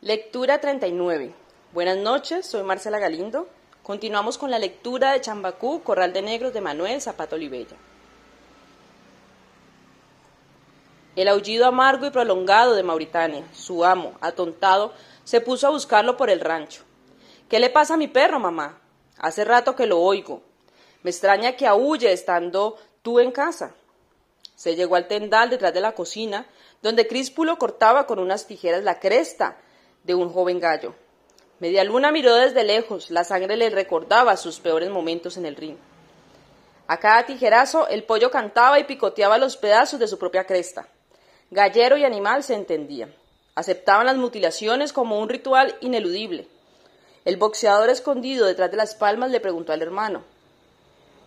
Lectura 39. Buenas noches, soy Marcela Galindo. Continuamos con la lectura de Chambacú, Corral de Negros de Manuel Zapato Olivella. El aullido amargo y prolongado de Mauritania, su amo, atontado, se puso a buscarlo por el rancho. ¿Qué le pasa a mi perro, mamá? Hace rato que lo oigo. Me extraña que aúlle estando tú en casa. Se llegó al tendal detrás de la cocina, donde Críspulo cortaba con unas tijeras la cresta de un joven gallo. Media luna miró desde lejos, la sangre le recordaba sus peores momentos en el ring. A cada tijerazo el pollo cantaba y picoteaba los pedazos de su propia cresta. Gallero y animal se entendían. Aceptaban las mutilaciones como un ritual ineludible. El boxeador escondido detrás de las palmas le preguntó al hermano,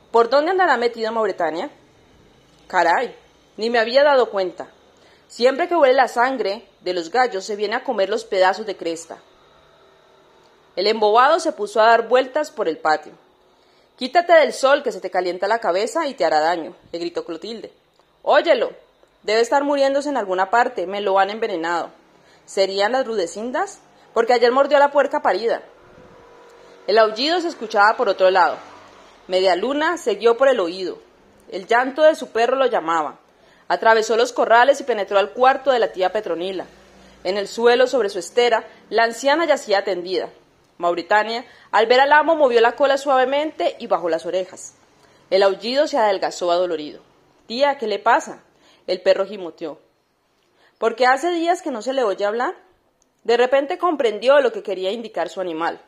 ¿Por dónde andará metido Mauritania? Caray, ni me había dado cuenta. Siempre que huele la sangre de los gallos se viene a comer los pedazos de cresta. El embobado se puso a dar vueltas por el patio. Quítate del sol que se te calienta la cabeza y te hará daño, le gritó Clotilde. Óyelo, debe estar muriéndose en alguna parte, me lo han envenenado. ¿Serían las rudecindas? Porque ayer mordió la puerca parida. El aullido se escuchaba por otro lado. Media luna siguió por el oído. El llanto de su perro lo llamaba. Atravesó los corrales y penetró al cuarto de la tía Petronila. En el suelo, sobre su estera, la anciana yacía tendida. Mauritania, al ver al amo, movió la cola suavemente y bajó las orejas. El aullido se adelgazó adolorido. Tía, ¿qué le pasa? El perro gimoteó. Porque hace días que no se le oye hablar. De repente comprendió lo que quería indicar su animal.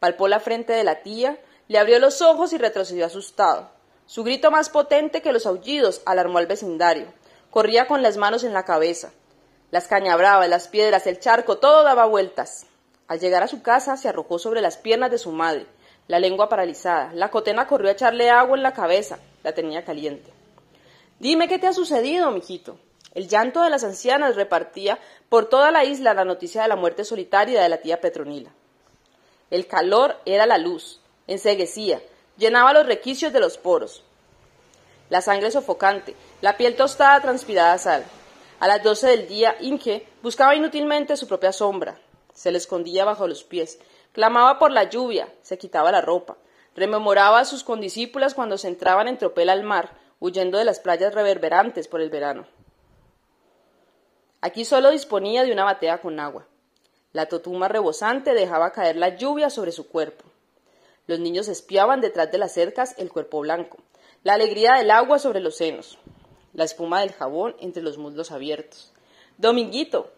Palpó la frente de la tía, le abrió los ojos y retrocedió asustado. Su grito más potente que los aullidos alarmó al vecindario. Corría con las manos en la cabeza. Las cañabravas, las piedras, el charco, todo daba vueltas. Al llegar a su casa se arrojó sobre las piernas de su madre, la lengua paralizada. La cotena corrió a echarle agua en la cabeza, la tenía caliente. Dime qué te ha sucedido, mijito. El llanto de las ancianas repartía por toda la isla la noticia de la muerte solitaria de la tía Petronila. El calor era la luz, enseguecía, llenaba los requicios de los poros la sangre sofocante, la piel tostada transpirada sal. A las doce del día, Inge buscaba inútilmente su propia sombra. Se le escondía bajo los pies, clamaba por la lluvia, se quitaba la ropa, rememoraba a sus condiscípulas cuando se entraban en tropel al mar, huyendo de las playas reverberantes por el verano. Aquí solo disponía de una batea con agua. La totuma rebosante dejaba caer la lluvia sobre su cuerpo. Los niños espiaban detrás de las cercas el cuerpo blanco, la alegría del agua sobre los senos, la espuma del jabón entre los muslos abiertos. Dominguito.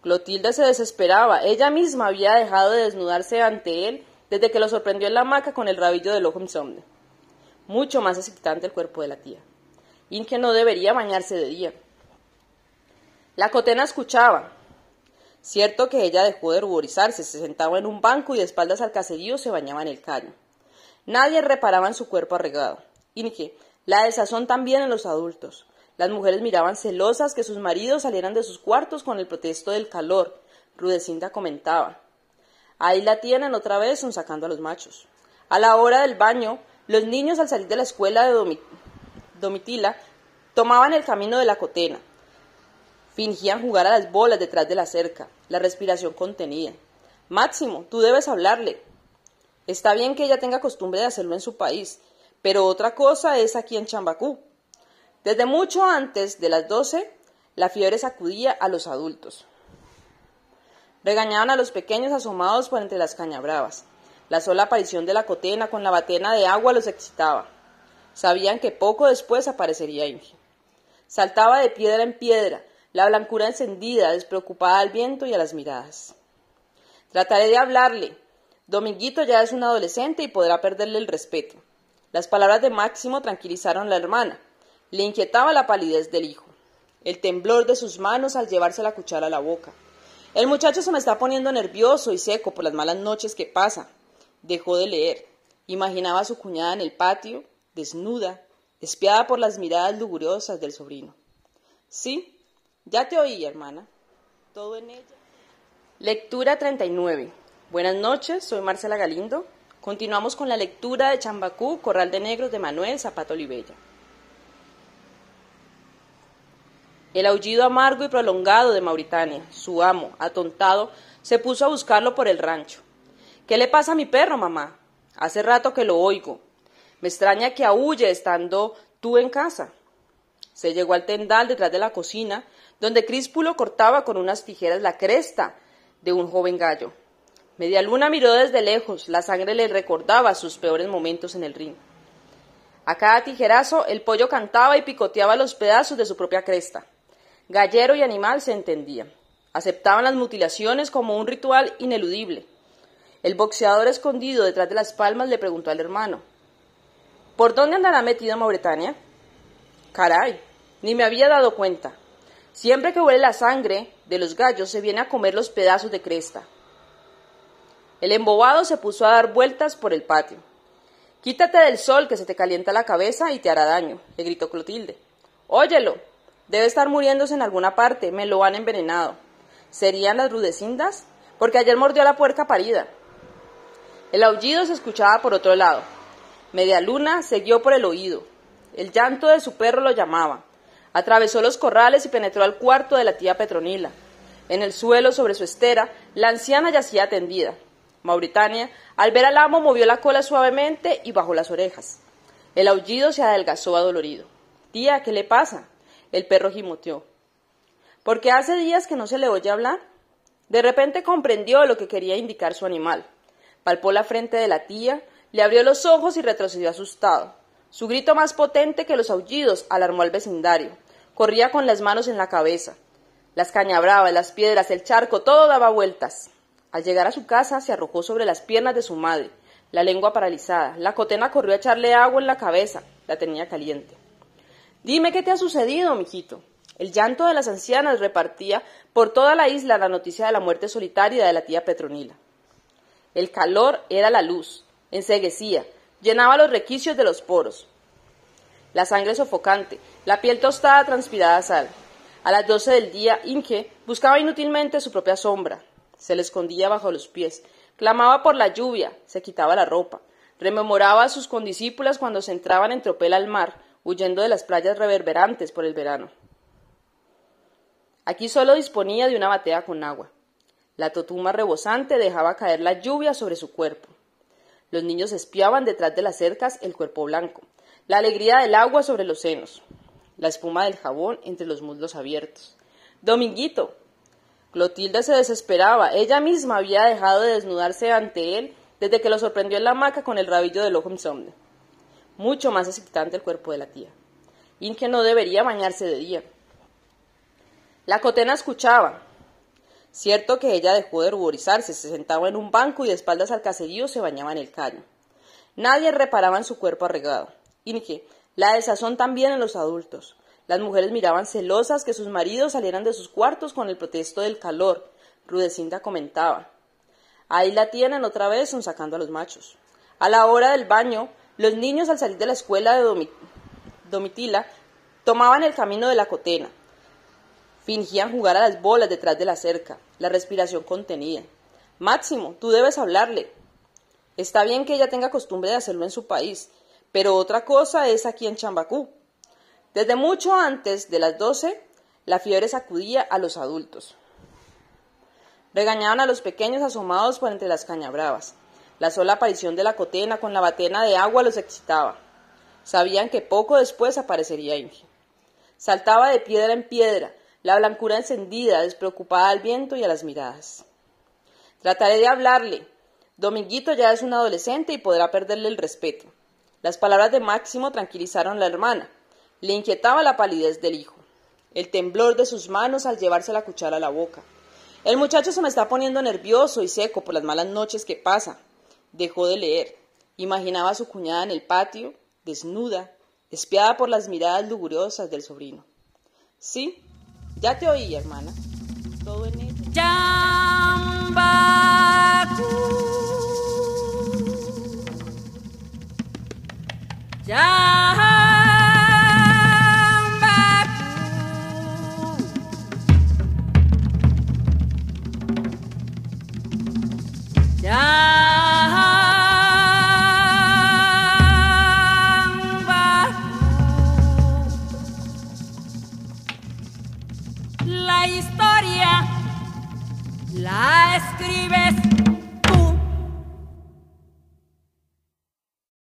Clotilde se desesperaba. Ella misma había dejado de desnudarse ante él desde que lo sorprendió en la hamaca con el rabillo del ojo insomne. Mucho más excitante el cuerpo de la tía. Inge no debería bañarse de día. La cotena escuchaba. Cierto que ella dejó de ruborizarse, se sentaba en un banco y de espaldas al caserío se bañaba en el caño. Nadie reparaba en su cuerpo arregado. Inge, la desazón también en los adultos. Las mujeres miraban celosas que sus maridos salieran de sus cuartos con el protesto del calor. Rudecinda comentaba. Ahí la tienen otra vez son sacando a los machos. A la hora del baño, los niños al salir de la escuela de Domitila tomaban el camino de la cotena. Fingían jugar a las bolas detrás de la cerca, la respiración contenida. Máximo, tú debes hablarle. Está bien que ella tenga costumbre de hacerlo en su país, pero otra cosa es aquí en Chambacú. Desde mucho antes de las doce, la fiebre sacudía a los adultos. Regañaban a los pequeños asomados por entre las cañabravas. La sola aparición de la cotena con la batena de agua los excitaba. Sabían que poco después aparecería Inge. Saltaba de piedra en piedra, la blancura encendida, despreocupada al viento y a las miradas. Trataré de hablarle. Dominguito ya es un adolescente y podrá perderle el respeto. Las palabras de Máximo tranquilizaron a la hermana. Le inquietaba la palidez del hijo, el temblor de sus manos al llevarse la cuchara a la boca. El muchacho se me está poniendo nervioso y seco por las malas noches que pasa. Dejó de leer. Imaginaba a su cuñada en el patio, desnuda, espiada por las miradas luguriosas del sobrino. Sí, ya te oí, hermana. Todo en ella. Lectura 39. Buenas noches, soy Marcela Galindo. Continuamos con la lectura de Chambacú, Corral de Negros de Manuel Zapato Olivella. El aullido amargo y prolongado de Mauritania, su amo, atontado, se puso a buscarlo por el rancho. ¿Qué le pasa a mi perro, mamá? Hace rato que lo oigo. Me extraña que aúlle estando tú en casa. Se llegó al tendal detrás de la cocina, donde Críspulo cortaba con unas tijeras la cresta de un joven gallo. Media luna miró desde lejos, la sangre le recordaba sus peores momentos en el ring. A cada tijerazo el pollo cantaba y picoteaba los pedazos de su propia cresta. Gallero y animal se entendían. Aceptaban las mutilaciones como un ritual ineludible. El boxeador escondido detrás de las palmas le preguntó al hermano ¿Por dónde andará metido Mauritania? Caray, ni me había dado cuenta. Siempre que huele la sangre de los gallos se viene a comer los pedazos de cresta. El embobado se puso a dar vueltas por el patio. Quítate del sol que se te calienta la cabeza y te hará daño, le gritó Clotilde. Óyelo, debe estar muriéndose en alguna parte, me lo han envenenado. ¿Serían las rudecindas? Porque ayer mordió la puerca parida. El aullido se escuchaba por otro lado. Media luna por el oído. El llanto de su perro lo llamaba. Atravesó los corrales y penetró al cuarto de la tía Petronila. En el suelo, sobre su estera, la anciana yacía tendida. Mauritania, al ver al amo, movió la cola suavemente y bajó las orejas. El aullido se adelgazó adolorido. Tía, ¿qué le pasa? El perro gimoteó. Porque hace días que no se le oye hablar. De repente comprendió lo que quería indicar su animal. Palpó la frente de la tía, le abrió los ojos y retrocedió asustado. Su grito más potente que los aullidos alarmó al vecindario. Corría con las manos en la cabeza. Las cañabravas, las piedras, el charco, todo daba vueltas. Al llegar a su casa se arrojó sobre las piernas de su madre, la lengua paralizada. La cotena corrió a echarle agua en la cabeza, la tenía caliente. Dime qué te ha sucedido, mijito. El llanto de las ancianas repartía por toda la isla la noticia de la muerte solitaria de la tía Petronila. El calor era la luz, enseguecía, llenaba los requicios de los poros. La sangre sofocante, la piel tostada transpirada sal. A las doce del día, Inge buscaba inútilmente su propia sombra, se le escondía bajo los pies, clamaba por la lluvia, se quitaba la ropa, rememoraba a sus condiscípulas cuando se entraban en tropel al mar, huyendo de las playas reverberantes por el verano. Aquí solo disponía de una batea con agua. La totuma rebosante dejaba caer la lluvia sobre su cuerpo. Los niños espiaban detrás de las cercas el cuerpo blanco, la alegría del agua sobre los senos, la espuma del jabón entre los muslos abiertos. Dominguito, Clotilde se desesperaba. Ella misma había dejado de desnudarse ante él desde que lo sorprendió en la hamaca con el rabillo del ojo insomne. Mucho más excitante el cuerpo de la tía. Inge no debería bañarse de día. La cotena escuchaba. Cierto que ella dejó de ruborizarse, se sentaba en un banco y de espaldas al caserío se bañaba en el caño. Nadie reparaba en su cuerpo arreglado. Inge, la desazón también en los adultos. Las mujeres miraban celosas que sus maridos salieran de sus cuartos con el protesto del calor. Rudecinda comentaba. Ahí la tienen otra vez son sacando a los machos. A la hora del baño, los niños al salir de la escuela de Domitila tomaban el camino de la cotena. Fingían jugar a las bolas detrás de la cerca, la respiración contenida. Máximo, tú debes hablarle. Está bien que ella tenga costumbre de hacerlo en su país, pero otra cosa es aquí en Chambacú. Desde mucho antes de las doce, la fiebre sacudía a los adultos. Regañaban a los pequeños asomados por entre las cañabravas. La sola aparición de la cotena con la batena de agua los excitaba. Sabían que poco después aparecería Inge. Saltaba de piedra en piedra, la blancura encendida, despreocupada al viento y a las miradas. Trataré de hablarle. Dominguito ya es un adolescente y podrá perderle el respeto. Las palabras de Máximo tranquilizaron a la hermana. Le inquietaba la palidez del hijo, el temblor de sus manos al llevarse la cuchara a la boca. El muchacho se me está poniendo nervioso y seco por las malas noches que pasa. Dejó de leer. Imaginaba a su cuñada en el patio, desnuda, espiada por las miradas luguriosas del sobrino. Sí, ya te oí, hermana. Todo en ella.